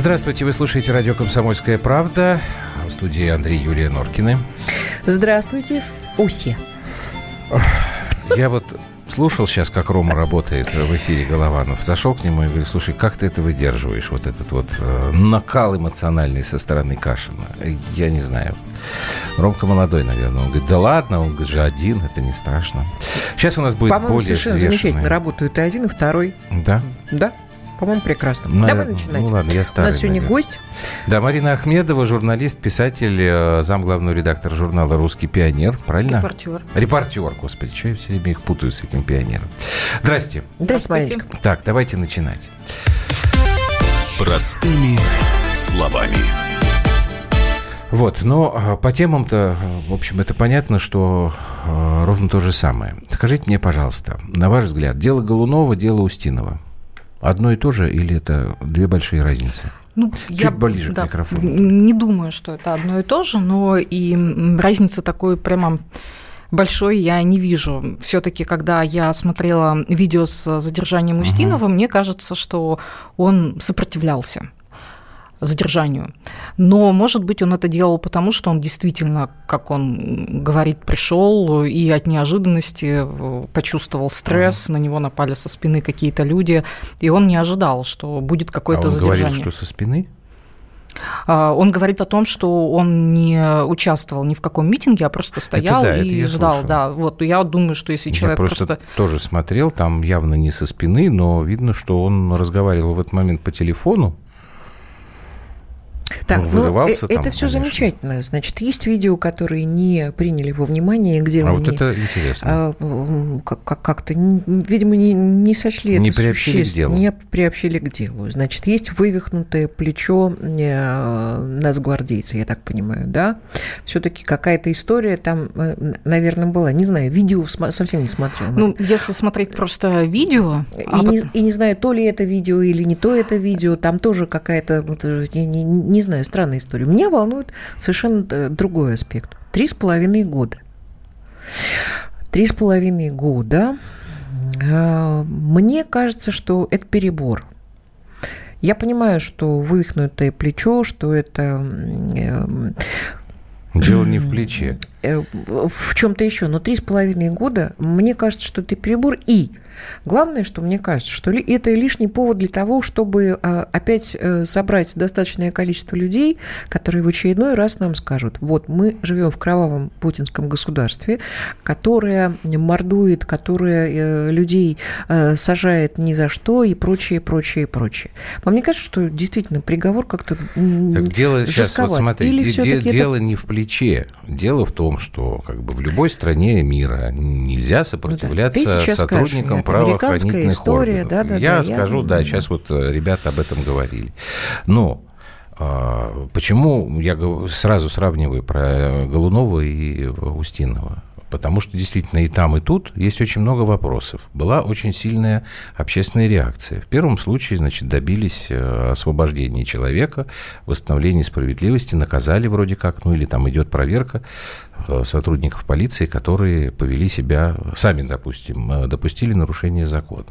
Здравствуйте, вы слушаете радио «Комсомольская правда». В студии Андрей Юлия Норкины. Здравствуйте, Усе. Я вот слушал сейчас, как Рома работает в эфире Голованов. Зашел к нему и говорю, слушай, как ты это выдерживаешь? Вот этот вот э, накал эмоциональный со стороны Кашина. Я не знаю. Ромка молодой, наверное. Он говорит, да ладно, он же один, это не страшно. Сейчас у нас будет По-моему, более совершенно взвешенная. замечательно работают и один, и второй. Да? Да, по-моему, прекрасно. Ну, Давай ну, начинать. Ну ладно, я У старый, нас сегодня наверное. гость. Да, Марина Ахмедова, журналист, писатель, э, замглавного редактора журнала «Русский пионер». Правильно? Репортер. Репортер, господи, что я все время их путаю с этим пионером. Здрасте. Здравствуйте. Мариночка. Так, давайте начинать. Простыми словами. Вот, но э, по темам-то, э, в общем, это понятно, что э, ровно то же самое. Скажите мне, пожалуйста, на ваш взгляд, дело Голунова, дело Устинова одно и то же или это две большие разницы? Ну, Чуть ближе к микрофону. Не думаю, что это одно и то же, но и м, разницы такой прямо большой я не вижу. Все-таки, когда я смотрела видео с задержанием Устинова, мне кажется, что он сопротивлялся задержанию. Но, может быть, он это делал потому, что он действительно, как он говорит, пришел и от неожиданности э, почувствовал стресс, на него напали со спины какие-то люди, и он не ожидал, что будет какое-то а он задержание. говорил, что со спины? А, Он говорит о том, что он не участвовал ни в каком митинге, а просто стоял да, это и я ждал. Да, вот я думаю, что если человек Я просто, просто... тоже смотрел, там явно не со спины, но видно, что он разговаривал в этот момент по телефону. Так, Он ну, вырывался э- там, это все конечно. замечательно. Значит, есть видео, которые не приняли во внимание, где А он вот не- это интересно. а, м, как- как- как-то, видимо, не, не сочли Не это существенно, не приобщили к делу. Значит, есть вывихнутое плечо э, нацгвардейца, я так понимаю, да? Все-таки какая-то история там, э, наверное, была. Не знаю, видео совсем не смотрела. Ну, если смотреть просто видео... И, а не, и не знаю, то ли это видео или не то это видео, там тоже какая-то, вот, не, не- не знаю, странная история. Меня волнует совершенно э, другой аспект. Три с половиной года. Три с половиной года. Э, Мне кажется, что это перебор. Я понимаю, что вывихнутое плечо, что это э, Дело не в плече. в чем-то еще, но три с половиной года, мне кажется, что это перебор. И главное, что мне кажется, что ли- это лишний повод для того, чтобы а, опять э, собрать достаточное количество людей, которые в очередной раз нам скажут, вот мы живем в кровавом путинском государстве, которое мордует, которое э, людей э, сажает ни за что и прочее, прочее, прочее. Вам не кажется, что действительно приговор как-то Так дело сейчас, вот смотри, Или де- де- это дело не в плече. Дело в том, что как бы в любой стране мира нельзя сопротивляться Ну сейчас сотрудникам скажешь, правоохранительных история, органов. да-да-да, я я- скажу, да, сейчас вот э, ребята об этом говорили. Но а, почему я сразу сравниваю про Голунова и Устинова? Потому что действительно и там, и тут есть очень много вопросов. Была очень сильная общественная реакция. В первом случае, значит, добились э, освобождения человека, восстановления справедливости, наказали вроде как, ну или там идет проверка э, сотрудников полиции, которые повели себя, сами, допустим, э, допустили нарушение закона.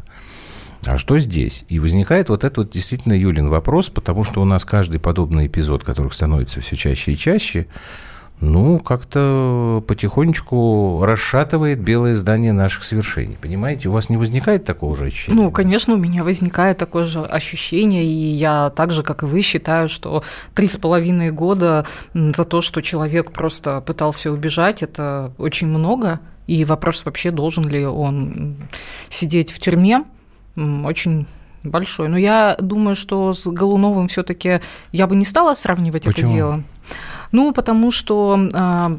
А что здесь? И возникает вот этот вот действительно Юлин вопрос, потому что у нас каждый подобный эпизод, которых становится все чаще и чаще, ну, как-то потихонечку расшатывает белое здание наших свершений. Понимаете, у вас не возникает такого же ощущения? Ну, конечно, у меня возникает такое же ощущение, и я так же, как и вы, считаю, что три с половиной года за то, что человек просто пытался убежать, это очень много. И вопрос вообще, должен ли он сидеть в тюрьме, очень большой. Но я думаю, что с Голуновым все таки я бы не стала сравнивать Почему? это дело. Ну, потому что, а,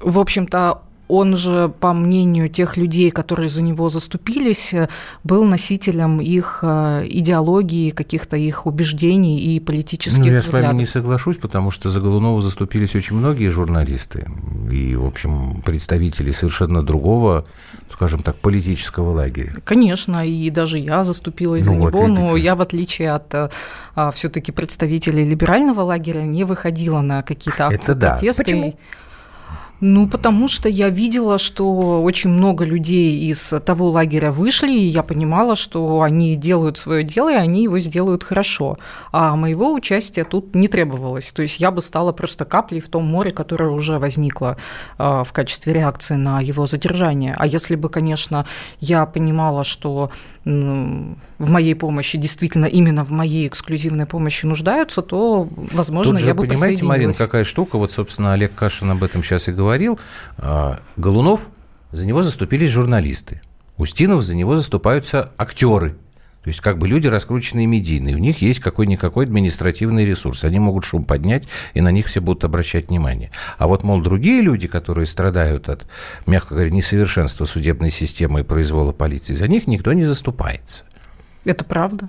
в общем-то, он же, по мнению тех людей, которые за него заступились, э, был носителем их э, идеологии, каких-то их убеждений и политических Ну, я с взглядов. вами не соглашусь, потому что за Голунова заступились очень многие журналисты и, в общем, представители совершенно другого, скажем так, политического лагеря. Конечно, и даже я заступилась Ну за вот, него, но видите. я, в отличие от все-таки представителей либерального лагеря, не выходила на какие-то акции Это да. протеста. Почему? Ну, потому что я видела, что очень много людей из того лагеря вышли, и я понимала, что они делают свое дело, и они его сделают хорошо. А моего участия тут не требовалось. То есть я бы стала просто каплей в том море, которое уже возникло а, в качестве реакции на его задержание. А если бы, конечно, я понимала, что в моей помощи, действительно именно в моей эксклюзивной помощи нуждаются, то, возможно, Тут же, я бы понимаете, Марин, какая штука, вот, собственно, Олег Кашин об этом сейчас и говорил. А, Голунов, за него заступились журналисты. Устинов за него заступаются актеры. То есть как бы люди раскрученные медийные, у них есть какой-никакой административный ресурс, они могут шум поднять, и на них все будут обращать внимание. А вот, мол, другие люди, которые страдают от, мягко говоря, несовершенства судебной системы и произвола полиции, за них никто не заступается. Это правда.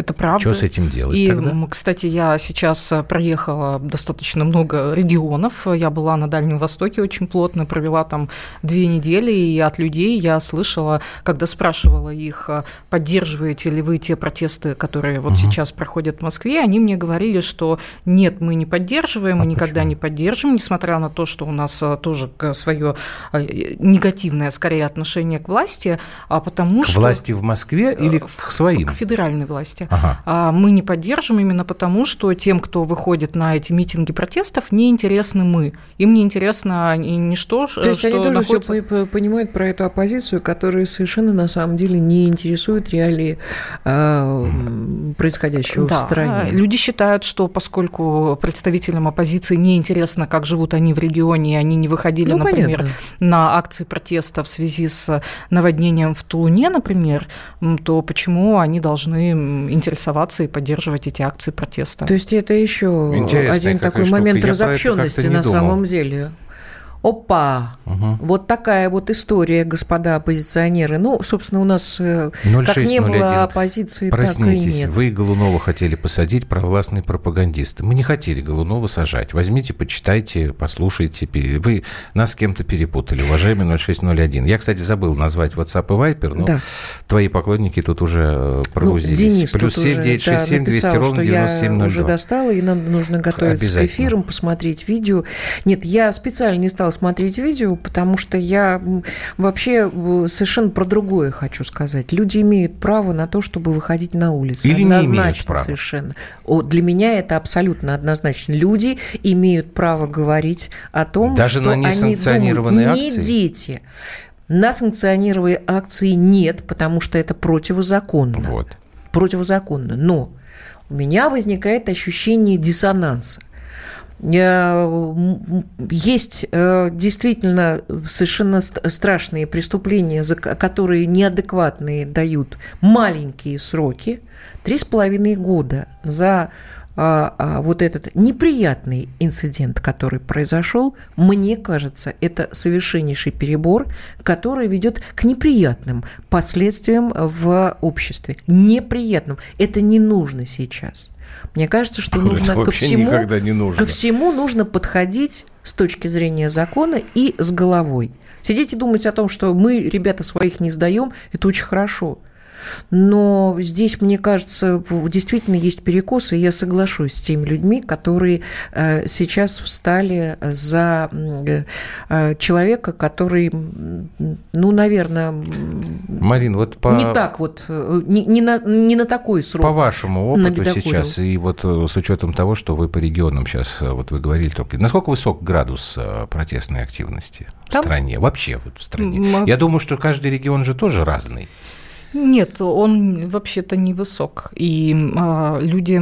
Это правда. Что с этим делать И, тогда? кстати, я сейчас э, проехала достаточно много регионов. Я была на Дальнем Востоке очень плотно, провела там две недели, и от людей я слышала, когда спрашивала их, э, поддерживаете ли вы те протесты, которые вот угу. сейчас проходят в Москве, они мне говорили, что нет, мы не поддерживаем, а мы никогда не поддержим, несмотря на то, что у нас э, тоже свое негативное, скорее, отношение к власти, а потому к что... Власти в Москве или к своим? К федеральной власти. Ага. А мы не поддержим именно потому, что тем, кто выходит на эти митинги протестов, не интересны мы. Им не интересно ни что, То есть что они тоже находится... все понимают про эту оппозицию, которая совершенно на самом деле не интересует реалии э, происходящего да, в стране. Люди считают, что поскольку представителям оппозиции не интересно, как живут они в регионе, и они не выходили, ну, например, понятно. на акции протеста в связи с наводнением в Тулуне, например, то почему они должны интересоваться и поддерживать эти акции протеста. То есть это еще Интересная один такой штука. момент Я разобщенности на думал. самом деле. Опа! Угу. Вот такая вот история, господа оппозиционеры. Ну, собственно, у нас 06, э, как не 01. было оппозиции, Проснитесь, так и нет. вы Голунова хотели посадить, провластные пропагандисты. Мы не хотели Голунова сажать. Возьмите, почитайте, послушайте. Вы нас с кем-то перепутали, уважаемый 0601. Я, кстати, забыл назвать WhatsApp и Viper, но да. твои поклонники тут уже прогрузились. Ну, Денис Плюс 7 967 да, 200 ровно 9702. Я уже достала, и нам нужно готовиться к эфирам, посмотреть видео. Нет, я специально не стала смотреть видео, потому что я вообще совершенно про другое хочу сказать. Люди имеют право на то, чтобы выходить на улицу. Или однозначно не имеют права. совершенно. О, для меня это абсолютно однозначно. Люди имеют право говорить о том, Даже что на они несанкционированные думают. акции? Не дети. На санкционированные акции нет, потому что это противозаконно. Вот. Противозаконно. Но у меня возникает ощущение диссонанса. Есть э, действительно совершенно страшные преступления, за которые неадекватные дают маленькие сроки, три с половиной года за а, а, вот этот неприятный инцидент, который произошел, мне кажется, это совершеннейший перебор, который ведет к неприятным последствиям в обществе. Неприятным. Это не нужно сейчас. Мне кажется, что нужно ко всему, не нужно. ко всему нужно подходить с точки зрения закона и с головой. Сидеть и думать о том, что мы, ребята, своих не сдаем, это очень хорошо. Но здесь, мне кажется, действительно есть перекосы, и я соглашусь с теми людьми, которые э, сейчас встали за э, человека, который, ну, наверное, Марин, вот по... не так вот, э, не, не, на, не на такой срок. По вашему опыту сейчас, и вот с учетом того, что вы по регионам сейчас, вот вы говорили только, насколько высок градус протестной активности Там? в стране, вообще вот в стране? Мы... Я думаю, что каждый регион же тоже разный. Нет, он вообще-то невысок. И э, люди,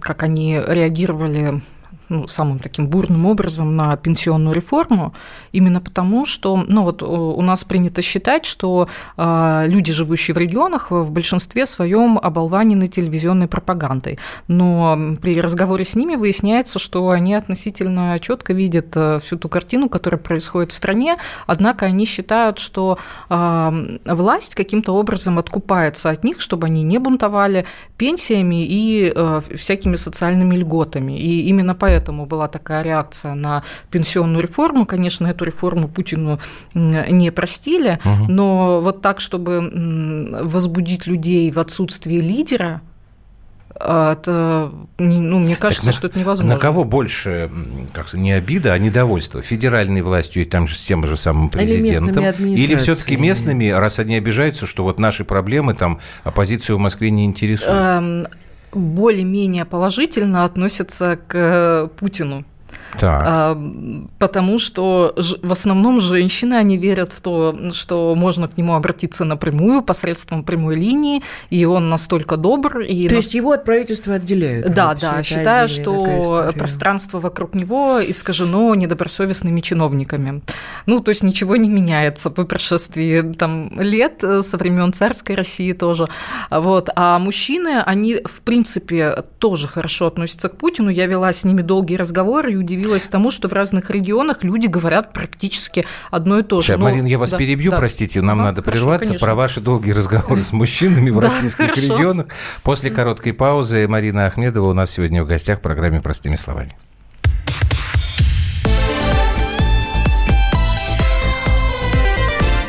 как они реагировали ну, самым таким бурным образом на пенсионную реформу, именно потому, что ну, вот у нас принято считать, что э, люди, живущие в регионах, в большинстве своем оболванены телевизионной пропагандой. Но при разговоре с ними выясняется, что они относительно четко видят э, всю ту картину, которая происходит в стране, однако они считают, что э, власть каким-то образом откупается от них, чтобы они не бунтовали пенсиями и э, всякими социальными льготами. И именно поэтому поэтому была такая реакция на пенсионную реформу. Конечно, эту реформу Путину не простили, угу. но вот так, чтобы возбудить людей в отсутствии лидера, А, это, ну, мне кажется, на, что это невозможно. На кого больше, как не обида, а недовольство? Федеральной властью и там же с тем же самым президентом? Или, Или все-таки местными, раз они обижаются, что вот наши проблемы, там, оппозицию в Москве не интересуют? Более-менее положительно относятся к Путину. Так. А, потому что в основном женщины, они верят в то, что можно к нему обратиться напрямую, посредством прямой линии, и он настолько добр. И то на... есть его от правительства отделяют? Да, да, считая, что пространство вокруг него искажено недобросовестными чиновниками. Ну, то есть ничего не меняется по прошествии там, лет, э, со времен царской России тоже. Вот. А мужчины, они, в принципе, тоже хорошо относятся к Путину. Я вела с ними долгие разговоры и удивилась удивилась тому, что в разных регионах люди говорят практически одно и то же. Сейчас, Но... Марин, я вас да, перебью, да. простите, нам ага, надо хорошо, прерваться. Конечно. Про ваши долгие разговоры с мужчинами в российских регионах. После короткой паузы Марина Ахмедова у нас сегодня в гостях в программе «Простыми словами».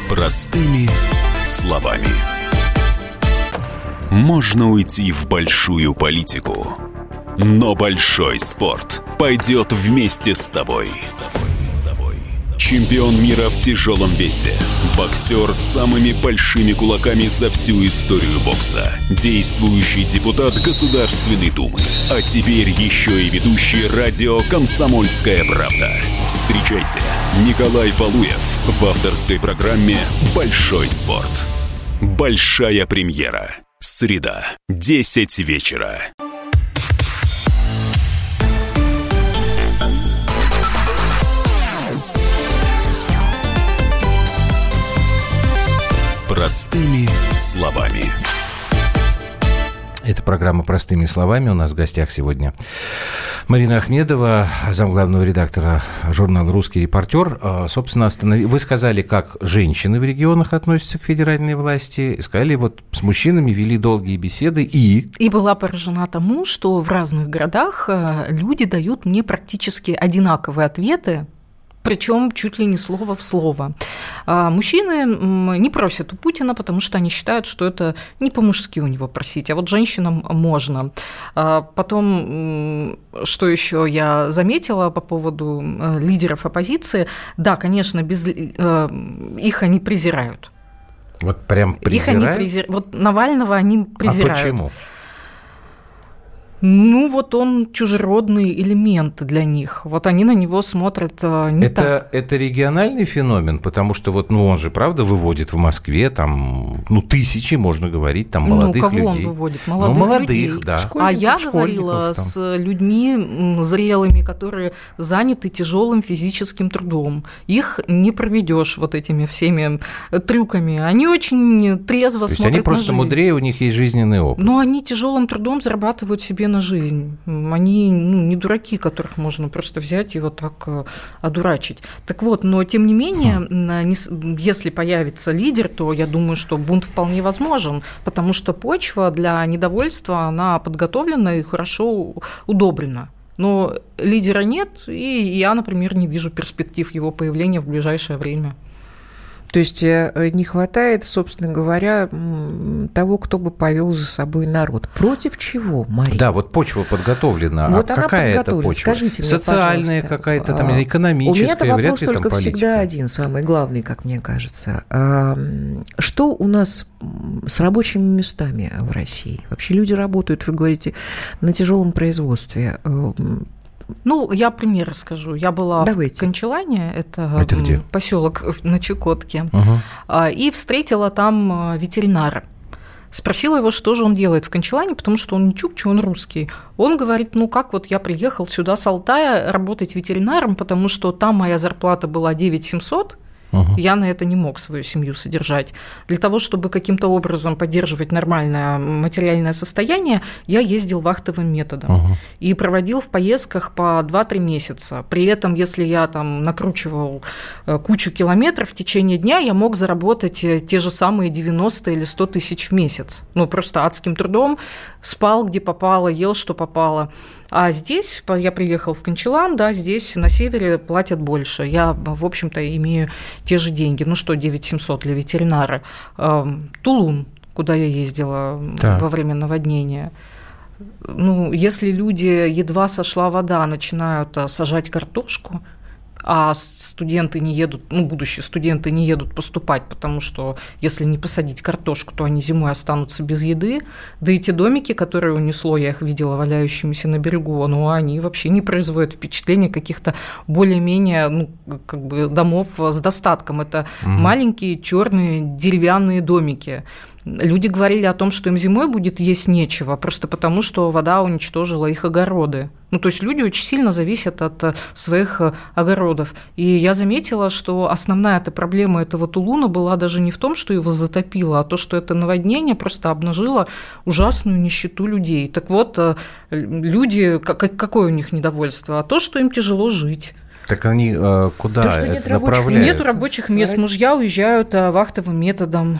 Простыми словами. Можно уйти в большую политику но большой спорт пойдет вместе с тобой. Чемпион мира в тяжелом весе. Боксер с самыми большими кулаками за всю историю бокса. Действующий депутат Государственной Думы. А теперь еще и ведущий радио «Комсомольская правда». Встречайте, Николай Валуев в авторской программе «Большой спорт». Большая премьера. Среда, 10 вечера. Простыми словами. Это программа «Простыми словами». У нас в гостях сегодня Марина Ахмедова, замглавного редактора журнала «Русский репортер». А, собственно, останов... вы сказали, как женщины в регионах относятся к федеральной власти. Сказали, вот с мужчинами вели долгие беседы и... И была поражена тому, что в разных городах э, люди дают мне практически одинаковые ответы причем чуть ли не слово в слово. А мужчины не просят у Путина, потому что они считают, что это не по-мужски у него просить, а вот женщинам можно. А потом, что еще я заметила по поводу э, лидеров оппозиции, да, конечно, без э, их они презирают. Вот прям презирают? Их они презирают. Вот Навального они презирают. А почему? Ну, вот он чужеродный элемент для них. Вот они на него смотрят э, не это, так. Это региональный феномен, потому что вот, ну, он же, правда, выводит в Москве там, ну, тысячи, можно говорить, там, молодых ну, кого людей. он выводит? Молодых ну, молодых, людей. да. а я говорила там. с людьми зрелыми, которые заняты тяжелым физическим трудом. Их не проведешь вот этими всеми трюками. Они очень трезво То смотрят есть они просто жизнь. мудрее, у них есть жизненный опыт. Но они тяжелым трудом зарабатывают себе на жизнь. Они ну, не дураки, которых можно просто взять и вот так э, одурачить. Так вот, но тем не менее, хм. если появится лидер, то я думаю, что бунт вполне возможен, потому что почва для недовольства, она подготовлена и хорошо удобрена. Но лидера нет, и я, например, не вижу перспектив его появления в ближайшее время. То есть э, не хватает, собственно говоря, того, кто бы повел за собой народ. Против чего, Мария? Да, вот почва подготовлена. Вот а она какая это почва? Скажите мне, Социальная какая-то, там, а, экономическая, У меня вопрос вряд ли только там всегда один, самый главный, как мне кажется. Что у нас с рабочими местами в России? Вообще люди работают, вы говорите, на тяжелом производстве. Ну, я пример расскажу. Я была Давайте. в Кончелане, это, это где? поселок на Чукотке, угу. и встретила там а, ветеринара. Спросила его, что же он делает в Кончелане, потому что он не чукча, он русский. Он говорит, ну как вот я приехал сюда с Алтая работать ветеринаром, потому что там моя зарплата была 9 700, Угу. Я на это не мог свою семью содержать. Для того, чтобы каким-то образом поддерживать нормальное материальное состояние, я ездил вахтовым методом угу. и проводил в поездках по 2-3 месяца. При этом, если я там накручивал э, кучу километров в течение дня, я мог заработать э, те же самые 90 или 100 тысяч в месяц. Ну, просто адским трудом, спал где попало, ел что попало. А здесь, я приехал в Кончелан, да, здесь на севере платят больше. Я, в общем-то, имею те же деньги. Ну что, 9700 для ветеринара. Тулун, куда я ездила так. во время наводнения. ну, если люди, едва сошла вода, начинают э, сажать картошку, а студенты не едут, ну, будущие студенты не едут поступать, потому что если не посадить картошку, то они зимой останутся без еды. Да и те домики, которые унесло, я их видела валяющимися на берегу, ну, они вообще не производят впечатления каких-то более-менее, ну, как бы домов с достатком. Это угу. маленькие черные деревянные домики. Люди говорили о том, что им зимой будет есть нечего, просто потому, что вода уничтожила их огороды. Ну, то есть люди очень сильно зависят от э, своих э, огородов. И я заметила, что основная эта проблема этого Тулуна была даже не в том, что его затопило, а то, что это наводнение просто обнажило ужасную нищету людей. Так вот, э, люди, какое у них недовольство? А то, что им тяжело жить. Так они куда то, что нет направляют? Нет рабочих мест. Мужья уезжают вахтовым методом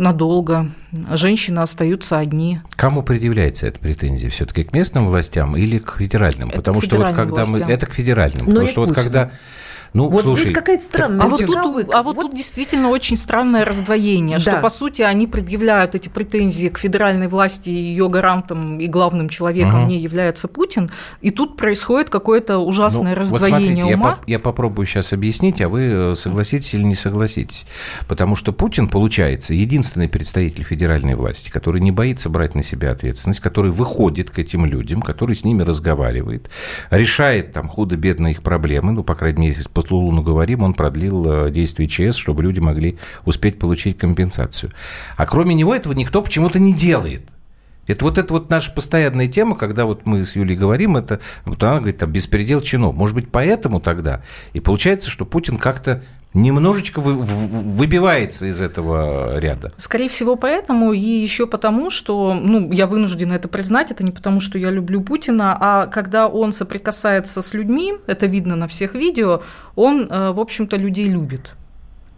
надолго. Женщины остаются одни. Кому предъявляется эта претензия? Все-таки к местным властям или к федеральным? Это Потому что вот когда властям. мы... Это к федеральным. Но Потому что вот когда ну, вот слушай, здесь какая-то странная. А вот, тут, а вот, вот тут действительно очень странное раздвоение, да. что по сути они предъявляют эти претензии к федеральной власти, ее гарантом и главным человеком угу. не является Путин, и тут происходит какое-то ужасное ну, раздвоение вот смотрите, ума. Я, по, я попробую сейчас объяснить, а вы э, согласитесь или не согласитесь, потому что Путин получается единственный представитель федеральной власти, который не боится брать на себя ответственность, который выходит к этим людям, который с ними разговаривает, решает там худо-бедно их проблемы, ну по крайней мере по Луну говорим, он продлил э, действие ЧС, чтобы люди могли успеть получить компенсацию. А кроме него этого никто почему-то не делает. Это вот это вот наша постоянная тема, когда вот мы с Юлей говорим, это вот она говорит, там, беспредел чинов. Может быть, поэтому тогда и получается, что Путин как-то немножечко вы, выбивается из этого ряда. Скорее всего, поэтому и еще потому, что, ну, я вынуждена это признать, это не потому, что я люблю Путина, а когда он соприкасается с людьми, это видно на всех видео, он, э, в общем-то, людей любит.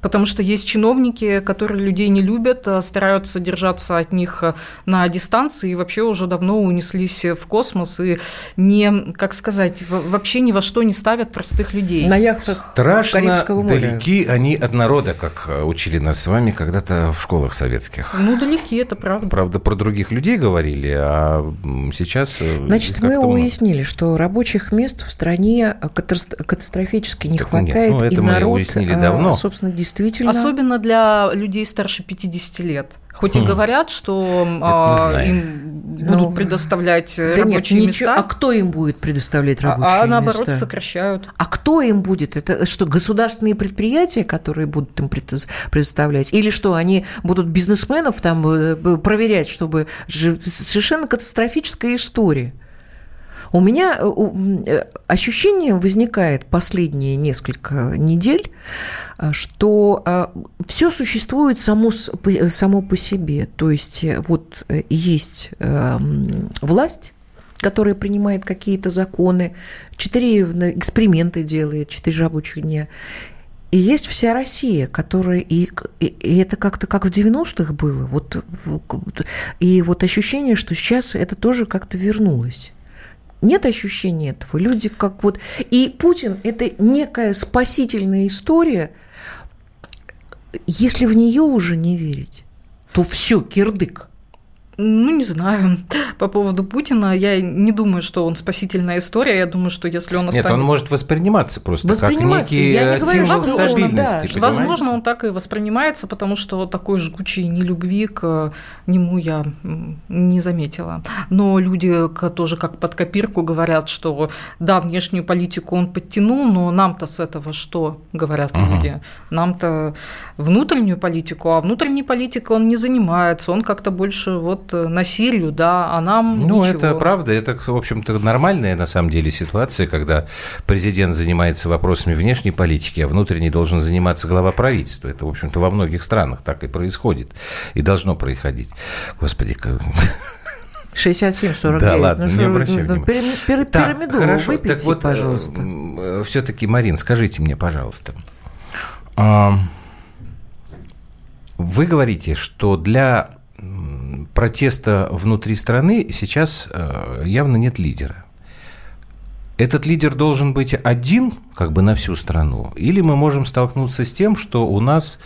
Потому что есть чиновники, которые людей не любят, а стараются держаться от них э, на дистанции и вообще уже давно унеслись в космос и не, как сказать, вообще ни во что не ставят простых людей. На яхтах Страшно далеки они от народа, как э, учили нас с вами когда-то в школах советских. Ну, далеки, это правда. Правда, про других людей говорили, а сейчас... Э, Значит, мы уяснили, что рабочих мест в стране катастрофически не так хватает, нет, ну, это и мы народ, уяснили давно. собственно, действительно действительно. Особенно для людей старше 50 лет. Хоть хм. и говорят, что а, им будут ну, предоставлять да рабочие нет, места. А кто им будет предоставлять а, рабочие места? А, а наоборот места? сокращают. А кто им будет? Это что, государственные предприятия, которые будут им предоставлять? Или что, они будут бизнесменов там э, проверять, чтобы... Совершенно катастрофическая история. У меня э, э, ощущение возникает последние несколько недель, э, что все существует само, само по себе. То есть вот есть власть, которая принимает какие-то законы, четыре эксперименты делает, четыре рабочих дня. И есть вся Россия, которая... И, и, и это как-то как в 90-х было. Вот, и вот ощущение, что сейчас это тоже как-то вернулось. Нет ощущения этого. Люди как вот... И Путин – это некая спасительная история. Если в нее уже не верить, то все, кирдык – ну, не знаю. По поводу Путина, я не думаю, что он спасительная история. Я думаю, что если он останется... Нет, он может восприниматься просто восприниматься. как некий я не говорю, символ возможно, стабильности. Да. Возможно, он так и воспринимается, потому что такой жгучей нелюбви к нему я не заметила. Но люди тоже как под копирку говорят, что да, внешнюю политику он подтянул, но нам-то с этого что, говорят угу. люди? Нам-то внутреннюю политику, а внутренней политикой он не занимается, он как-то больше вот вот э, насилию, да, а нам Ну, ничего. это правда, это, в общем-то, нормальная на самом деле ситуация, когда президент занимается вопросами внешней политики, а внутренней должен заниматься глава правительства. Это, в общем-то, во многих странах так и происходит и должно происходить. Господи, как... 67-49. Да, ладно, ну, не обращай внимания. Пир, так, пирамиду хорошо, выпейте, так вот, э, пожалуйста. Все-таки, Марин, скажите мне, пожалуйста, вы говорите, что для протеста внутри страны сейчас э, явно нет лидера. Этот лидер должен быть один, как бы на всю страну, или мы можем столкнуться с тем, что у нас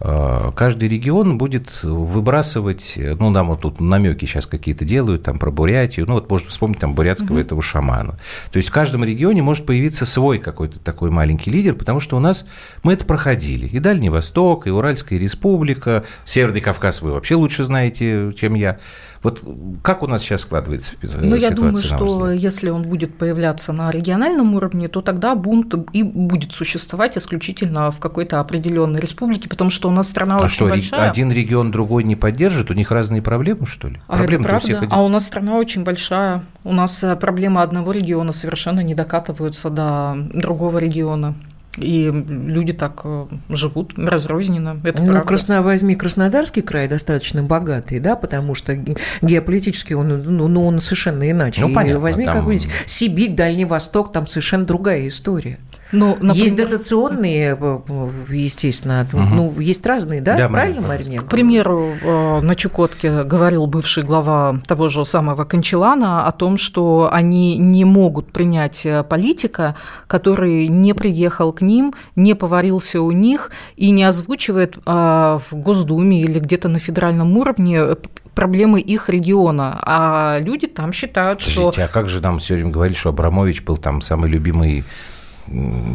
каждый регион будет выбрасывать, ну, нам вот тут намеки сейчас какие-то делают, там, про Бурятию, ну, вот можно вспомнить там бурятского угу. этого шамана. То есть в каждом регионе может появиться свой какой-то такой маленький лидер, потому что у нас мы это проходили. И Дальний Восток, и Уральская республика, Северный Кавказ вы вообще лучше знаете, чем я. Вот как у нас сейчас складывается ситуация? Ну, я думаю, что если он будет появляться на региональном уровне, то тогда бунт и будет существовать исключительно в какой-то определенной республике, потому что у нас страна а очень что, большая. один регион другой не поддержит? У них разные проблемы, что ли? А проблемы это правда? Всех один... А у нас страна очень большая. У нас э, проблемы одного региона совершенно не докатываются до другого региона. И люди так э, живут разрозненно. Это ну, Красно, возьми Краснодарский край достаточно богатый, да, потому что геополитически он, ну, ну он совершенно иначе. Ну, понятно, возьми там... какую-нибудь Сибирь, Дальний Восток, там совершенно другая история. Ну, например... Есть дотационные, э, естественно, угу. ну, есть разные, да? да Правильно, Марина? К примеру, э, на Чукотке говорил бывший глава того же самого Кончелана о том, что они не могут принять э, политика, который не приехал к ним, не поварился у них и не озвучивает в Госдуме или где-то на федеральном уровне проблемы их региона. А люди там считают, Подождите, что... а как же нам все время говорили, что Абрамович был там самый любимый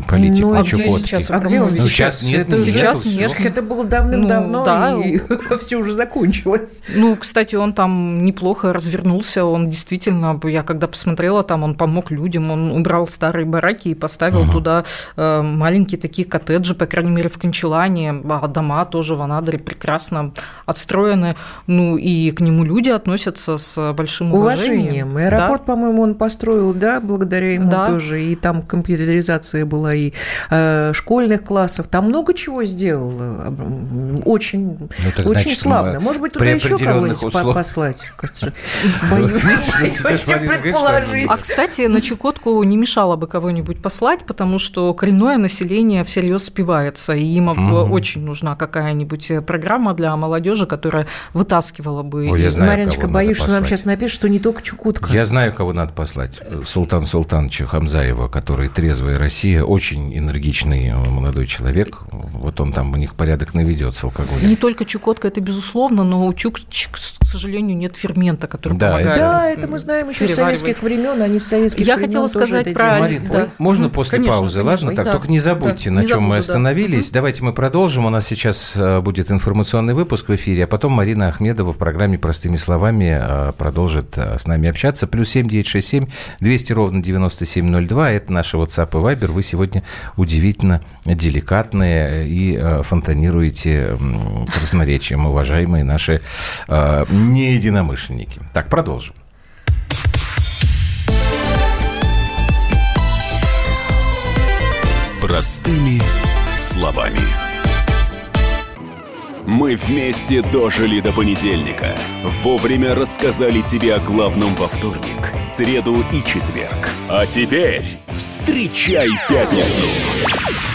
политик ну, на Чукотке. Сейчас, а где он ну, сейчас? нет, это сейчас нет. нет. Это было давным-давно, ну, да. и все уже закончилось. Ну, кстати, он там неплохо развернулся, он действительно, я когда посмотрела, там он помог людям, он убрал старые бараки и поставил ага. туда э, маленькие такие коттеджи, по крайней мере, в Кончелане, а дома тоже в Анадыре прекрасно отстроены, ну, и к нему люди относятся с большим уважением. Уважением. Аэропорт, да. по-моему, он построил, да, благодаря ему да. тоже, и там компьютеризация организация была и э, школьных классов. Там много чего сделал. Э, очень, ну, очень значит, славно. Может быть, туда еще кого-нибудь услов... послать? Боюсь предположить. А, кстати, на Чукотку не мешало бы кого-нибудь послать, потому что коренное население всерьез спивается, и им очень нужна какая-нибудь программа для молодежи, которая вытаскивала бы. Ой, я знаю, Мариночка, боюсь, что нам сейчас напишут, что не только Чукотка. Я знаю, кого надо послать. Султан Султановича Хамзаева, который трезвый Россия очень энергичный молодой человек. Вот он там у них порядок наведет с алкоголем. Не только Чукотка, это безусловно, но у Чукчик, к сожалению, нет фермента, который да, помогает. Да, это мы знаем еще с советских времен, они с советских Я хотела сказать про... Марин, да. можно после конечно, паузы, конечно, ладно? Так, да. только не забудьте, да, на не чем забуду, мы остановились. Да. Давайте мы продолжим. У нас сейчас э, будет информационный выпуск в эфире, а потом Марина Ахмедова в программе «Простыми словами» э, продолжит э, с нами общаться. Плюс семь девять шесть семь двести ровно девяносто семь ноль два. Это наши WhatsApp и Viber Вайбер, вы сегодня удивительно деликатные и фонтанируете красноречием, уважаемые наши э, неединомышленники. Так, продолжим. Простыми словами. Мы вместе дожили до понедельника. Вовремя рассказали тебе о главном во вторник, среду и четверг. А теперь встречай пятницу!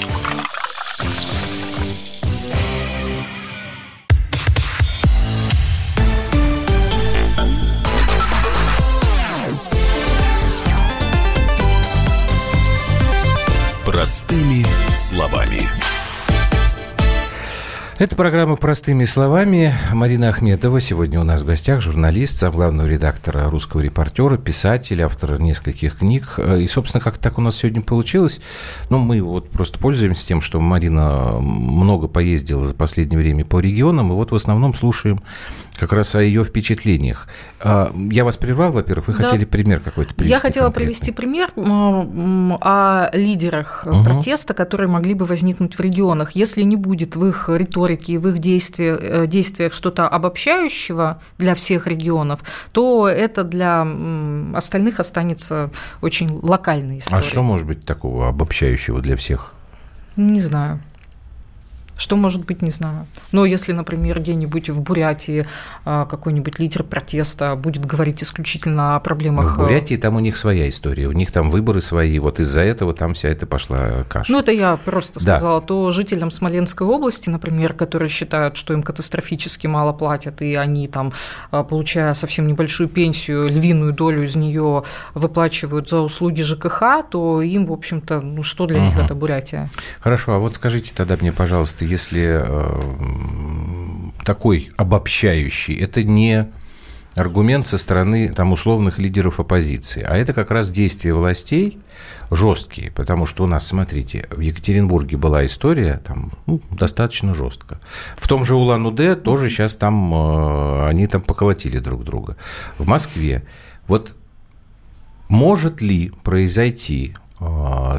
Это программа «Простыми словами». Марина Ахметова сегодня у нас в гостях, журналист, зам главного редактора «Русского репортера», писатель, автор нескольких книг. И, собственно, как так у нас сегодня получилось, ну, мы вот просто пользуемся тем, что Марина много поездила за последнее время по регионам, и вот в основном слушаем как раз о ее впечатлениях. А, я вас прервал, во-первых, вы да. хотели пример какой-то привести? Я хотела конкретный. привести пример о лидерах угу. протеста, которые могли бы возникнуть в регионах. Если не будет в их риторике и в их действиях, э, действиях что-то обобщающего для всех регионов, то это для остальных останется очень локальной а историей. А что может быть такого обобщающего для всех? Не знаю Что может быть, не знаю. Но если, например, где-нибудь в Бурятии а, какой-нибудь лидер протеста будет говорить исключительно о проблемах... В Бурятии там у них своя история, у них там выборы свои, вот из-за этого там вся эта пошла каша. Ну, это я просто сказала. Да. То жителям Смоленской области, например, которые считают, что им катастрофически мало платят, и они там, а, получая совсем небольшую пенсию, львиную долю из нее выплачивают за услуги ЖКХ, то им, в общем-то, ну что для угу. них это Бурятия? Хорошо, а вот скажите тогда мне, пожалуйста, если э, такой обобщающий, это не аргумент со стороны там, условных лидеров оппозиции, а это как раз действия властей жесткие, потому что у нас, смотрите, в Екатеринбурге была история там ну, достаточно жестко. В том же Улан-Удэ тоже сейчас там э, они там поколотили друг друга. В Москве вот может ли произойти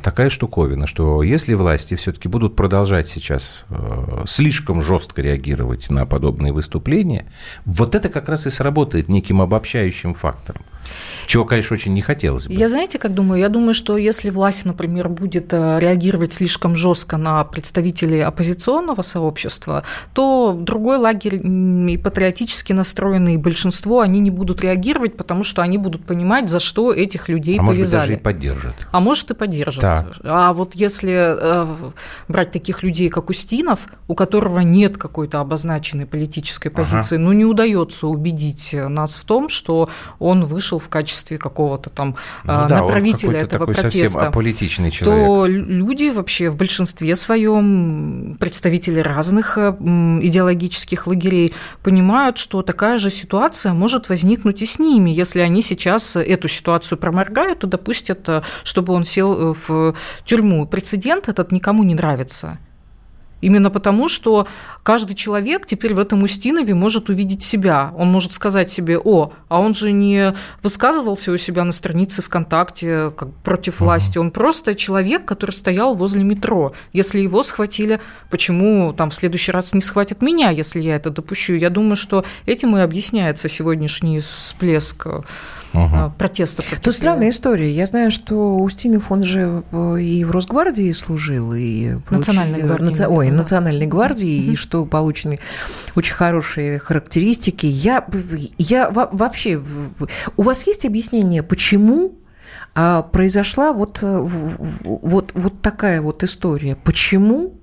такая штуковина, что если власти все-таки будут продолжать сейчас э, слишком жестко реагировать на подобные выступления, вот это как раз и сработает неким обобщающим фактором. Чего, конечно, очень не хотелось бы. Я знаете, как думаю? Я думаю, что если власть, например, будет э, реагировать слишком жестко на представителей оппозиционного сообщества, то другой лагерь и патриотически настроенный большинство, они не будут реагировать, потому что они будут понимать, за что этих людей а повязали. может быть, даже и поддержат. А может, и поддержат. Так. А вот если э, брать таких людей, как Устинов, у которого нет какой-то обозначенной политической позиции, ага. ну, не удается убедить нас в том, что он вышел в качестве какого-то там ну, а, да, направителя этого такой протеста, совсем аполитичный человек. то люди вообще в большинстве своем, представители разных идеологических лагерей, понимают, что такая же ситуация может возникнуть и с ними, если они сейчас эту ситуацию проморгают и допустят, э, чтобы он сел э, в тюрьму. Прецедент этот никому не нравится. Именно потому, что каждый человек теперь в этом Устинове может увидеть себя. Он может сказать себе, о, а он же не высказывался у себя на странице ВКонтакте как против власти, он просто человек, который стоял возле метро. Если его схватили, почему там в следующий раз не схватят меня, если я это допущу? Я думаю, что этим и объясняется сегодняшний всплеск угу. протеста. Тут странная история. Я знаю, что Устинов, он же э, и в Росгвардии служил, и Национальной гвардии. Наци... Ой, да. Национальной гвардии, угу. и что получены очень хорошие характеристики. Я, я вообще... У вас есть объяснение, почему а, произошла вот, вот, вот такая вот история? Почему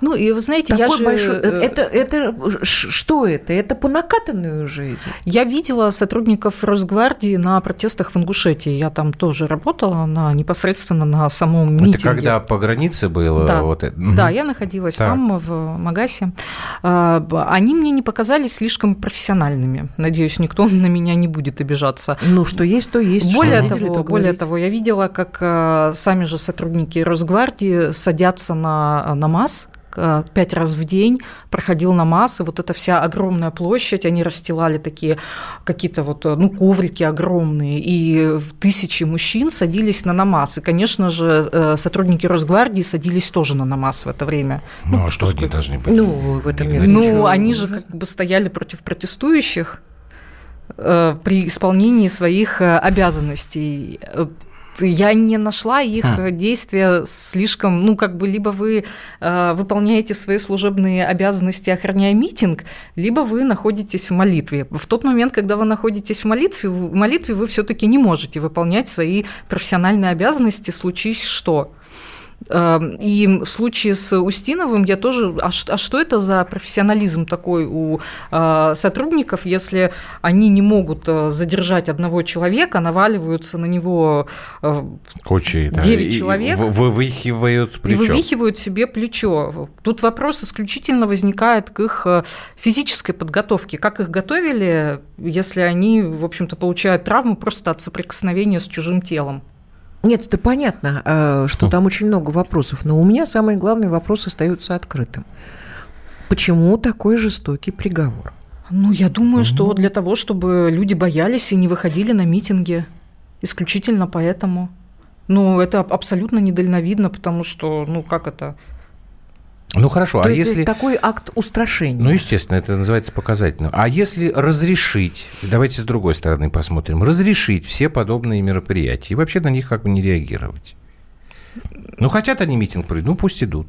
ну, и вы знаете, Такой я же... Большой... Э, это, это, что это? Это по накатанной уже идет? Я видела сотрудников Росгвардии на протестах в Ингушетии. Я там тоже работала на, непосредственно на самом митинге. Это когда по границе было? Да, вот это? да я находилась так. там, в Магасе. А, они мне не показались слишком профессиональными. Надеюсь, никто на меня не будет обижаться. Ну, что есть, то есть. Более, того, видели, более того, я видела, как э, сами же сотрудники Росгвардии садятся на, на МАЗ, Э, пять раз в день проходил намаз, и вот эта вся огромная площадь, они расстилали такие какие-то вот, э, ну, коврики огромные, и тысячи мужчин садились на намаз. И, конечно же, э, сотрудники Росгвардии садились тоже на намаз в это время. Ну, ну а что они должны быть? Ну, в этом нет Ну, они же как бы стояли против протестующих при исполнении своих обязанностей я не нашла их а. действия слишком, ну, как бы, либо вы э, выполняете свои служебные обязанности, охраняя митинг, либо вы находитесь в молитве. В тот момент, когда вы находитесь в молитве, в молитве вы все-таки не можете выполнять свои профессиональные обязанности, случись что. Эм, и в случае с Устиновым я тоже... А, а что это за профессионализм такой у э, сотрудников, если они не могут э, задержать одного человека, наваливаются на него э, Кучей, 9 да, человек... Вывихивают плечо. И вывихивают себе плечо. Тут вопрос исключительно возникает к их физической подготовке. Как их готовили, если они, в общем-то, получают травму просто от соприкосновения с чужим телом? Нет, это понятно, э, что там очень много вопросов, но у меня самый главный вопрос остается открытым. Почему такой жестокий приговор? Ну, я думаю, что для того, чтобы люди боялись и не выходили на митинги. Исключительно поэтому. Но это абсолютно недальновидно, потому что, ну, как это, ну хорошо, То а есть если такой акт устрашения? Ну естественно, это называется показательным. А если разрешить, давайте с другой стороны посмотрим, разрешить все подобные мероприятия и вообще на них как бы не реагировать? Ну хотят они митинг провести, ну пусть идут.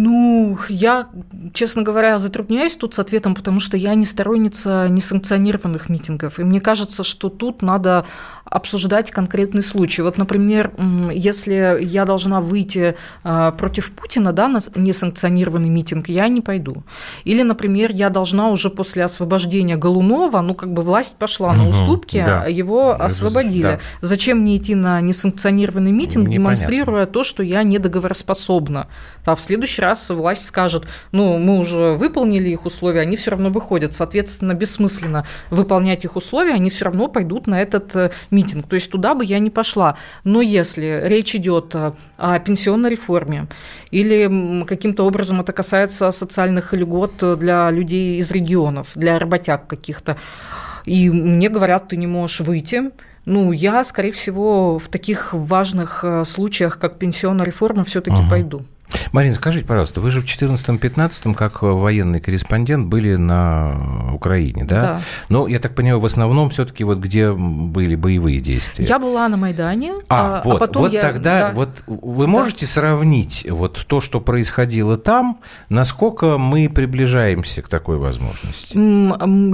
Ну, я, честно говоря, затрудняюсь тут с ответом, потому что я не сторонница несанкционированных митингов. И мне кажется, что тут надо обсуждать конкретный случай. Вот, например, если я должна выйти а, против Путина да, на несанкционированный митинг, я не пойду. Или, например, я должна уже после освобождения Голунова, ну, как бы власть пошла на уступки, да. его освободили. Да. Зачем мне идти на несанкционированный митинг, Непонятно. демонстрируя то, что я недоговороспособна? А в следующий раз власть скажет, ну, мы уже выполнили их условия, они все равно выходят. Соответственно, бессмысленно выполнять их условия, они все равно пойдут на этот э, митинг. То есть туда бы я не пошла. Но если речь идет э, о пенсионной реформе или каким-то образом это касается социальных льгот для людей из регионов, для работяг каких-то, и мне говорят, ты не можешь выйти, ну, я, скорее всего, в таких важных э, случаях, как пенсионная реформа, все-таки ага. пойду. Марина, скажите, пожалуйста, вы же в 2014-2015, как военный корреспондент, были на Украине, да? Да. Но, я так понимаю, в основном все таки вот где были боевые действия? Я была на Майдане. А, а, вот, а потом вот я... тогда, да. вот вы можете да. сравнить вот то, что происходило там, насколько мы приближаемся к такой возможности?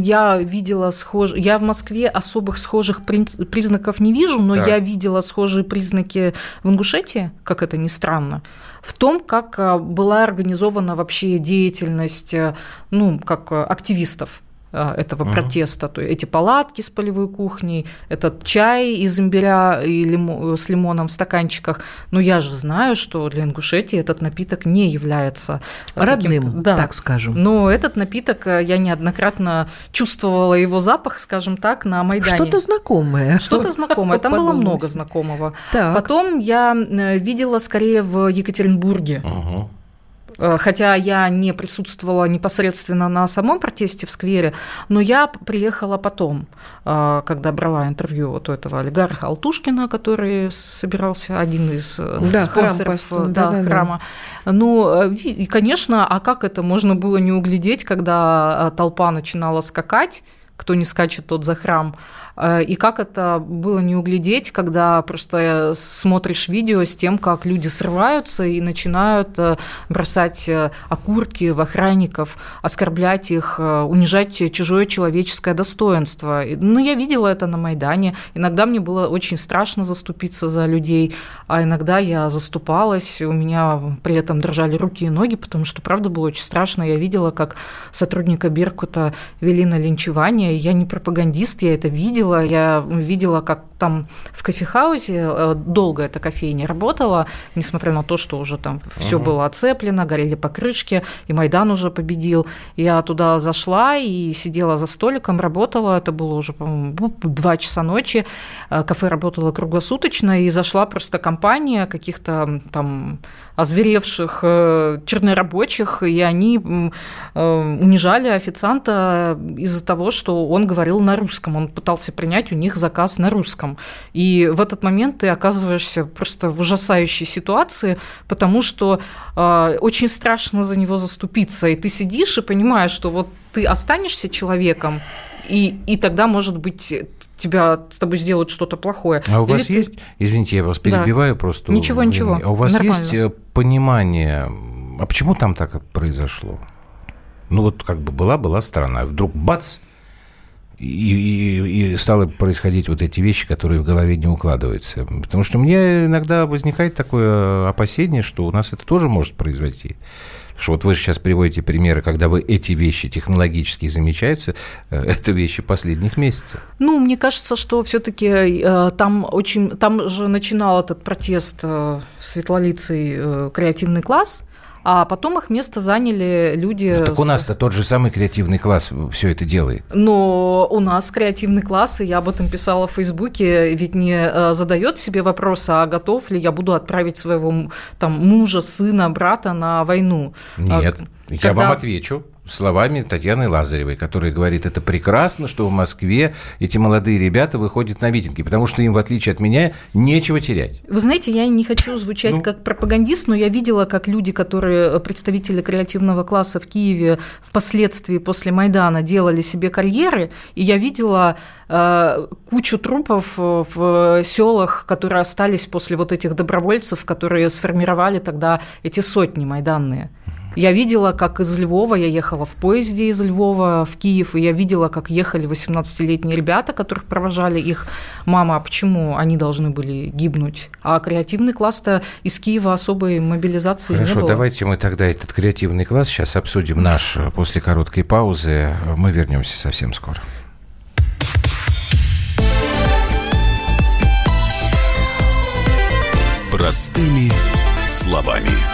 Я видела схожие... Я в Москве особых схожих признаков не вижу, но да. я видела схожие признаки в Ингушетии, как это ни странно в том, как э, была организована вообще деятельность, э, ну, как э, активистов этого угу. протеста. То есть эти палатки с полевой кухней, этот чай из имбиря и лимо, с лимоном в стаканчиках. Но я же знаю, что для Ингушетии этот напиток не является родным, да. так скажем. Но этот напиток э, я неоднократно чувствовала его запах, скажем так, на Майдане. Что-то знакомое. Что-то знакомое. Там было много знакомого. Потом я э, видела скорее в Екатеринбурге. Э, хотя я не присутствовала непосредственно на самом протесте в сквере, но я приехала потом, э, когда брала интервью вот у этого олигарха Алтушкина, который собирался один из э, да, спонсоров храм, да, да, храма. Да. Ну, и, конечно, а как это можно было не углядеть, когда толпа начинала скакать, кто не скачет, тот за храм. Э, и как это было не углядеть, когда просто смотришь видео с тем, как люди срываются и начинают э, бросать э, окурки в охранников, оскорблять их, унижать чужое человеческое достоинство. Ну, я видела это на Майдане. Иногда мне было очень страшно заступиться за людей, а иногда я заступалась, у меня при этом дрожали руки и ноги, потому что, правда, было очень страшно. Я видела, как сотрудника Беркута вели на линчевание. Я не пропагандист, я это видела видела, я видела, как там в кофехаузе э, долго эта кофейня работала, несмотря на то, что уже там все угу. было оцеплено, горели покрышки, и Майдан уже победил. Я туда зашла и сидела за столиком, работала, это было уже, по-моему, два часа ночи, э, кафе работало круглосуточно, и зашла просто компания каких-то там озверевших э, чернорабочих, и они унижали официанта из-за того, что он говорил на русском, он пытался принять у них заказ на русском. И в этот момент ты оказываешься просто в ужасающей ситуации, потому что э, очень страшно за него заступиться. И ты сидишь и понимаешь, что вот ты останешься человеком, и, и тогда, может быть, тебя с тобой сделают что-то плохое. А у Или вас ты... есть, извините, я вас перебиваю да. просто. Ничего, ничего. А у вас Нормально. есть э, понимание, а почему там так произошло? Ну вот как бы была была страна, вдруг бац, и, и, и стало происходить вот эти вещи, которые в голове не укладываются. Потому что мне иногда возникает такое опасение, что у нас это тоже может произойти. Что вот вы сейчас приводите примеры, когда вы эти вещи технологически замечаются, э, это вещи последних месяцев. Ну, мне кажется, что все-таки э, там очень, там же начинал этот протест э, светлолицый креативный класс, а потом их место заняли люди... Ну, так у нас-то тот же самый креативный класс все это делает. Но у нас креативный класс, и я об этом писала в Фейсбуке, ведь не э, задает себе вопрос, а готов ли я буду отправить своего там мужа, сына, брата на войну? Нет, а, я когда... вам отвечу словами Татьяны Лазаревой, которая говорит, это прекрасно, что в Москве эти молодые ребята выходят на митинги, потому что им, в отличие от меня, нечего терять. Вы знаете, я не хочу звучать ну. как пропагандист, но я видела, как люди, которые э, представители креативного класса в Киеве впоследствии после Майдана делали себе карьеры, и я видела э, кучу трупов э, в селах, которые остались после вот этих добровольцев, которые сформировали тогда эти сотни майданные. Я видела, как из Львова, я ехала в поезде из Львова в Киев, и я видела, как ехали 18-летние ребята, которых провожали их мама. А почему они должны были гибнуть? А креативный класс-то из Киева особой мобилизации Хорошо, не было. давайте мы тогда этот креативный класс сейчас обсудим наш после короткой паузы. Мы вернемся совсем скоро. Простыми словами.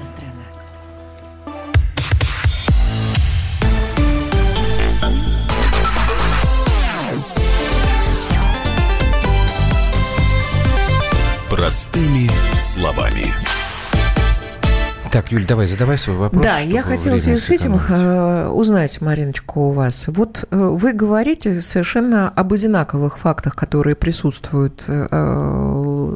Словами. Так, Юль, давай задавай свой вопрос. Да, я хотела в связи с этим э, узнать, Мариночка, у вас. Вот э, вы говорите совершенно об одинаковых фактах, которые присутствуют, э,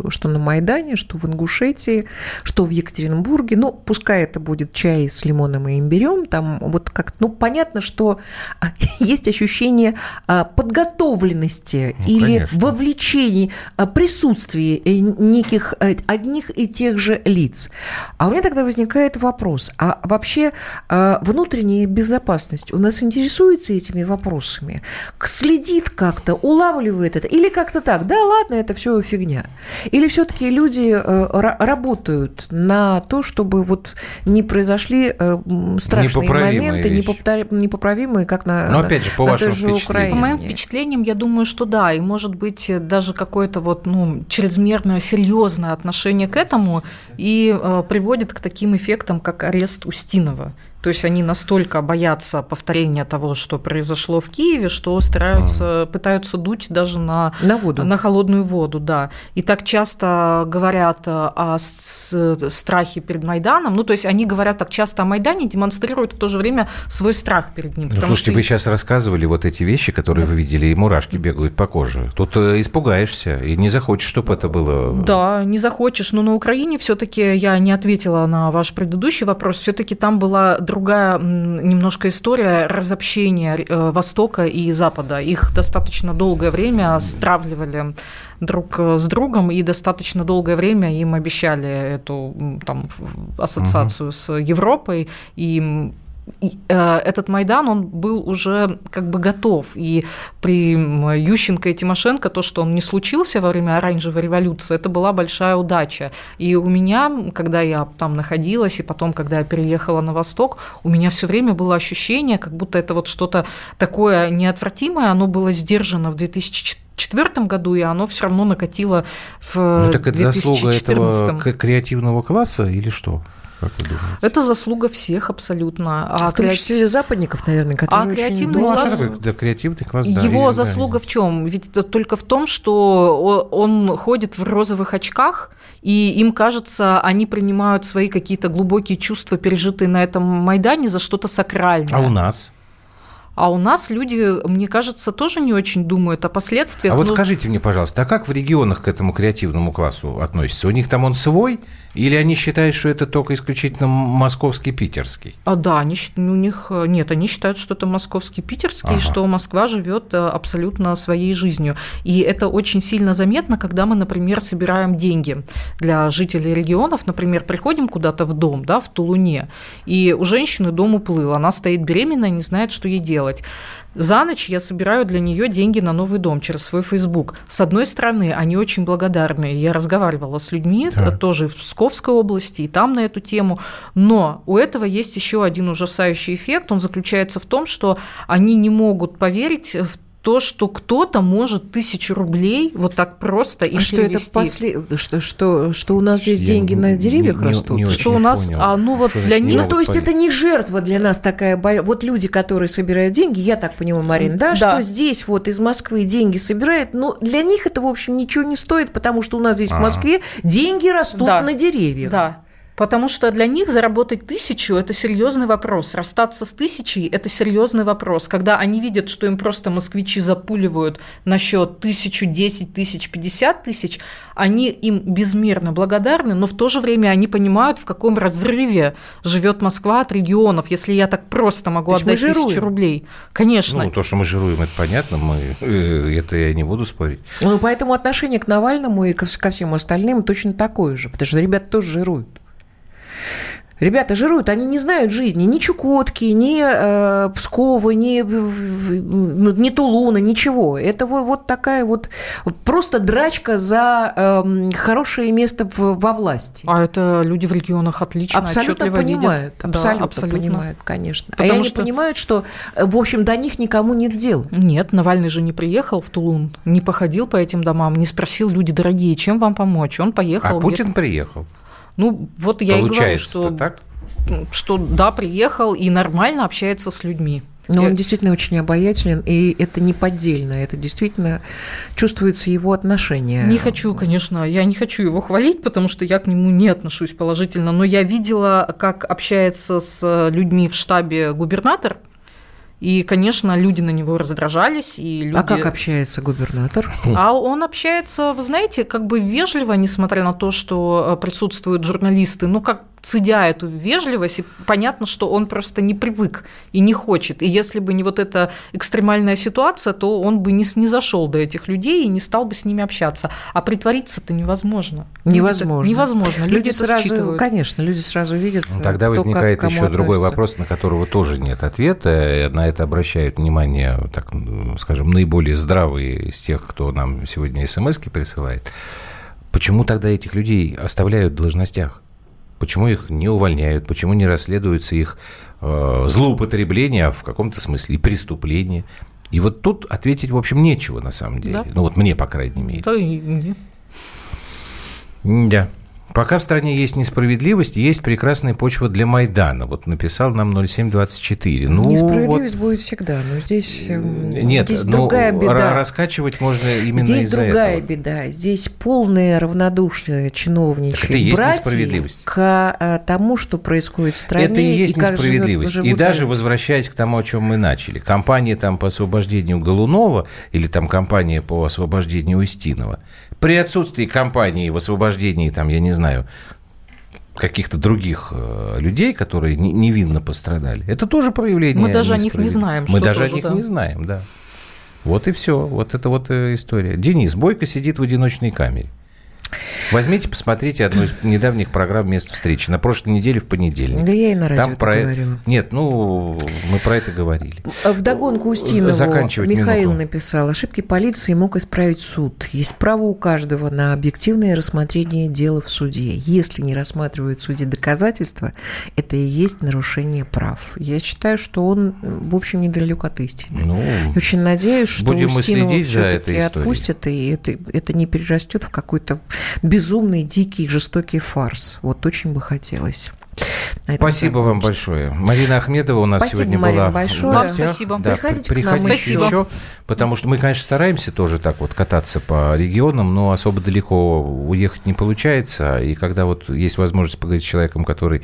что на Майдане, что в Ингушетии, что в Екатеринбурге. Ну, пускай это будет чай с лимоном и имбирем, там вот как, ну, понятно, что а, есть ощущение а, подготовленности Ну, или конечно. вовлечении, а, присутствии э, неких э, одних и тех же лиц. А у меня тогда возникает вопрос, а вообще внутренняя безопасность у нас интересуется этими вопросами? Следит как-то, улавливает это? Или как-то так, да ладно, это все фигня? Или все-таки люди э, ра- работают на то, чтобы вот не произошли э, страшные Непоправимые моменты, вещи. непоправимые, как на, Ну, на- опять же, по на вашим той же. Украине. По моим впечатлениям, я думаю, что да. И, может быть, даже какое-то вот, ну, чрезмерно серьезное отношение к этому и э, приводит к таким эффектам, как арест Устинова. То есть они настолько боятся повторения того, что произошло в Киеве, что стараются, пытаются дуть даже на На воду. на холодную воду, да. И так часто говорят э, о страхе перед Майданом. Ну, то есть они говорят так часто о Майдане, демонстрируют в то же время свой страх перед ним. Ну, слушайте, что вы сейчас рассказывали вот эти вещи, которые вы видели, и мурашки бегают по коже. Тут э, испугаешься и не захочешь, чтобы это было... Да, не захочешь. Но на Украине все-таки я не ответила на ваш предыдущий вопрос. Все-таки там была другая немножко история разобщения э, Востока и Запада. Их достаточно долгое время стравливали друг э, с другом, и достаточно долгое время им обещали эту там, ассоциацию с Европой, и этот Майдан, он был уже как бы готов. И при Ющенко и Тимошенко то, что он не случился во время оранжевой революции, это была большая удача. И у меня, когда я там находилась, и потом, когда я переехала на Восток, у меня все время было ощущение, как будто это вот что-то такое неотвратимое, оно было сдержано в 2004 году, и оно все равно накатило в Ну, так это заслуга 2014. этого к- креативного класса или что? Как вы думаете? Это заслуга всех абсолютно. А в том креати- числе западников, наверное, которые очень креативный Ну, а класс- такое? Да, креативный класс, да, Его видимо, да. заслуга в чем? Ведь это только в том, что он ходит в розовых очках, и им кажется, они принимают свои какие-то глубокие чувства, пережитые на этом Майдане, за что-то сакральное. А у нас? А у нас люди, мне кажется, тоже не очень думают о последствиях. А вот Ну, скажите мне, пожалуйста, а как в регионах к этому креативному классу относятся? У них там он свой, или они считают, что это только исключительно московский, питерский? А, да, они, счит- у них э, нет, они считают, что это московский, питерский, Ага. что Москва живет э, абсолютно своей жизнью. И это очень сильно заметно, когда мы, например, собираем деньги для жителей регионов, например, приходим куда-то в дом, да, в Тулуне, и у женщины дом уплыл, она стоит беременная, не знает, что ей делать. За ночь я собираю для нее деньги на новый дом через свой Facebook. С одной стороны, они очень благодарны. Я разговаривала с людьми, Так. э, тоже в Псковской области, и там на эту тему. Но у этого есть еще один ужасающий эффект. Он заключается в том, что они не могут поверить в то, что кто-то может тысячу рублей вот так просто им А что это перевести. после... что, что, что у нас здесь Я деньги не- на деревьях не- растут? не Что очень у нас, понял. а, ну вот Что для не них- Ну, то есть поверить? это не жертва для нас такая... Вот люди, которые собирают деньги, я так понимаю, Марин, да, Да. что здесь вот из Москвы деньги собирают, но для них это, в общем, ничего не стоит, потому что у нас здесь в Ага. Москве деньги растут Да. на деревьях. Да. Потому что для них заработать тысячу – это серьезный вопрос. Расстаться с тысячей – это серьезный вопрос. Когда они видят, что им просто москвичи запуливают на счет тысячу, десять тысяч, пятьдесят тысяч, они им безмерно благодарны, но в то же время они понимают, в каком разрыве живет Москва от регионов, если я так просто могу То отдать тысячу рублей. Конечно. Ну, то, что мы жируем, это понятно, мы, э, это я не буду спорить. Ну, поэтому отношение к Навальному и ко, ко всем остальным точно такое же, потому что ребята тоже жируют. Ребята жируют, они не знают жизни, ни Чукотки, ни э, Пскова, ни, ну, ни Тулуна, ничего. Это вот, вот такая вот просто драчка за э, хорошее место в, во власти. А это люди в регионах отлично, абсолютно понимают, видят. абсолютно, да, абсолютно понимают, конечно. Потому а они что... понимают, что, в общем, до них никому нет дела. Нет, Навальный же не приехал в Тулун, не походил по этим домам, не спросил, люди дорогие, чем вам помочь. Он поехал. А Путин приехал. Ну, вот я и говорю, что, так? что да, приехал и нормально общается с людьми. Но я... он действительно очень обаятелен, и это не поддельно, это действительно чувствуется его отношение. Не хочу, конечно, я не хочу его хвалить, потому что я к нему не отношусь положительно, но я видела, как общается с людьми в штабе губернатор, и, конечно, люди на него раздражались. И люди... А как общается губернатор? А он общается, вы знаете, как бы вежливо, несмотря на то, что э, присутствуют журналисты. Ну, как цедя эту вежливость, и понятно, что он просто не привык и не хочет. И если бы не вот эта экстремальная ситуация, то он бы не, не зашел до этих людей и не стал бы с ними общаться. А притвориться-то невозможно. Невозможно. невозможно. Люди, люди сразу, считывают. Конечно, люди сразу видят. Ну, тогда возникает как, еще другой вопрос, на которого тоже нет ответа. На это обращают внимание, так скажем, наиболее здравые из тех, кто нам сегодня смс присылает. Почему тогда этих людей оставляют в должностях? Почему их не увольняют? Почему не расследуются их э, злоупотребления, а в каком-то смысле и преступления? И вот тут ответить, в общем, нечего на самом деле. Да. Ну вот мне, по крайней мере. Да. Да. Пока в стране есть несправедливость, есть прекрасная почва для Майдана. Вот написал нам 0724. Ну, Несправедливость вот... будет всегда, но здесь, эм, Нет, здесь ну, другая беда. раскачивать можно именно Здесь из-за другая этого. беда. Здесь полное равнодушие чиновничьих братьев к э, тому, что происходит в стране. Это и есть и несправедливость. Живут, и живут даже люди. возвращаясь к тому, о чем мы начали. Компания там по освобождению Голунова или там компания по освобождению Устинова. При отсутствии компании в освобождении, там, я не знаю, каких-то других э, людей, которые не, невинно пострадали. Это тоже проявление. Мы даже о них не знаем. Мы даже тоже, о них да. не знаем, да. Вот и все. Вот это вот э, история. Денис Бойко сидит в одиночной камере. Возьмите, посмотрите одну из недавних программ «Место встречи» на прошлой неделе в понедельник. Да я и на радио Там про говорила. Нет, ну, мы про это говорили. В догонку Устинову Заканчивать Михаил минуту. написал, ошибки полиции мог исправить суд. Есть право у каждого на объективное рассмотрение дела в суде. Если не рассматривают в суде доказательства, это и есть нарушение прав. Я считаю, что он, в общем, недалек от истины. Ну, Очень надеюсь, что будем мы Устинова следить за этой историей. отпустят, и это, это не перерастет в какой-то безумный, дикий, жестокий фарс. Вот очень бы хотелось. Спасибо вам закончить. большое. Марина Ахмедова у нас Спасибо, сегодня Марина, была большое. Вам спасибо. Да, Приходите при- к нам приходите еще. потому что мы, конечно, стараемся тоже так вот кататься по регионам, но особо далеко уехать не получается. И когда вот есть возможность поговорить с человеком, который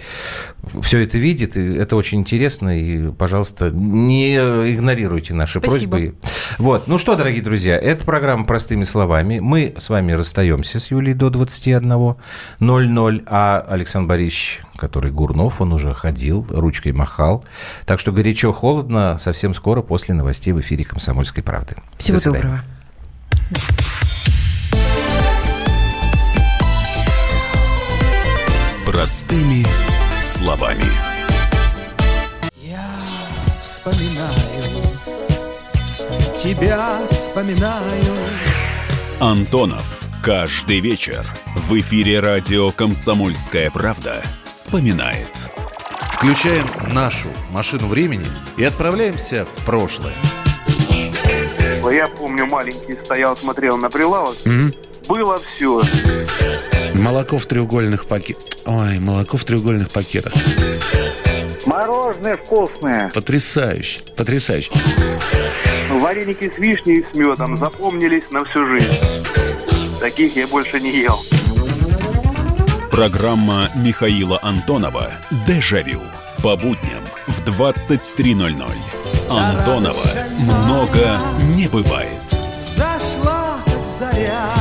все это видит, это очень интересно, и, пожалуйста, не игнорируйте наши Спасибо. просьбы. Вот. Ну что, дорогие друзья, это программа «Простыми словами». Мы с вами расстаемся с Юлей до 21.00, а Александр Борисович, который Гурнов, он уже ходил, ручкой махал. Так что горячо-холодно совсем скоро после новостей в эфире «Комсомольской правды». Всего До доброго. Простыми словами. Я вспоминаю, тебя вспоминаю. Антонов. Каждый вечер в эфире радио «Комсомольская правда» вспоминает. Включаем нашу машину времени и отправляемся в прошлое. Я помню, маленький стоял, смотрел на прилавок. Было все. Молоко в треугольных пакетах. Ой, молоко в треугольных пакетах. Мороженое вкусное. Потрясающе, потрясающе. Вареники с вишней и с медом запомнились на всю жизнь. Таких я больше не ел. Программа Михаила Антонова «Дежавю» по будням в 23.00. Антонова много не бывает. Зашла заря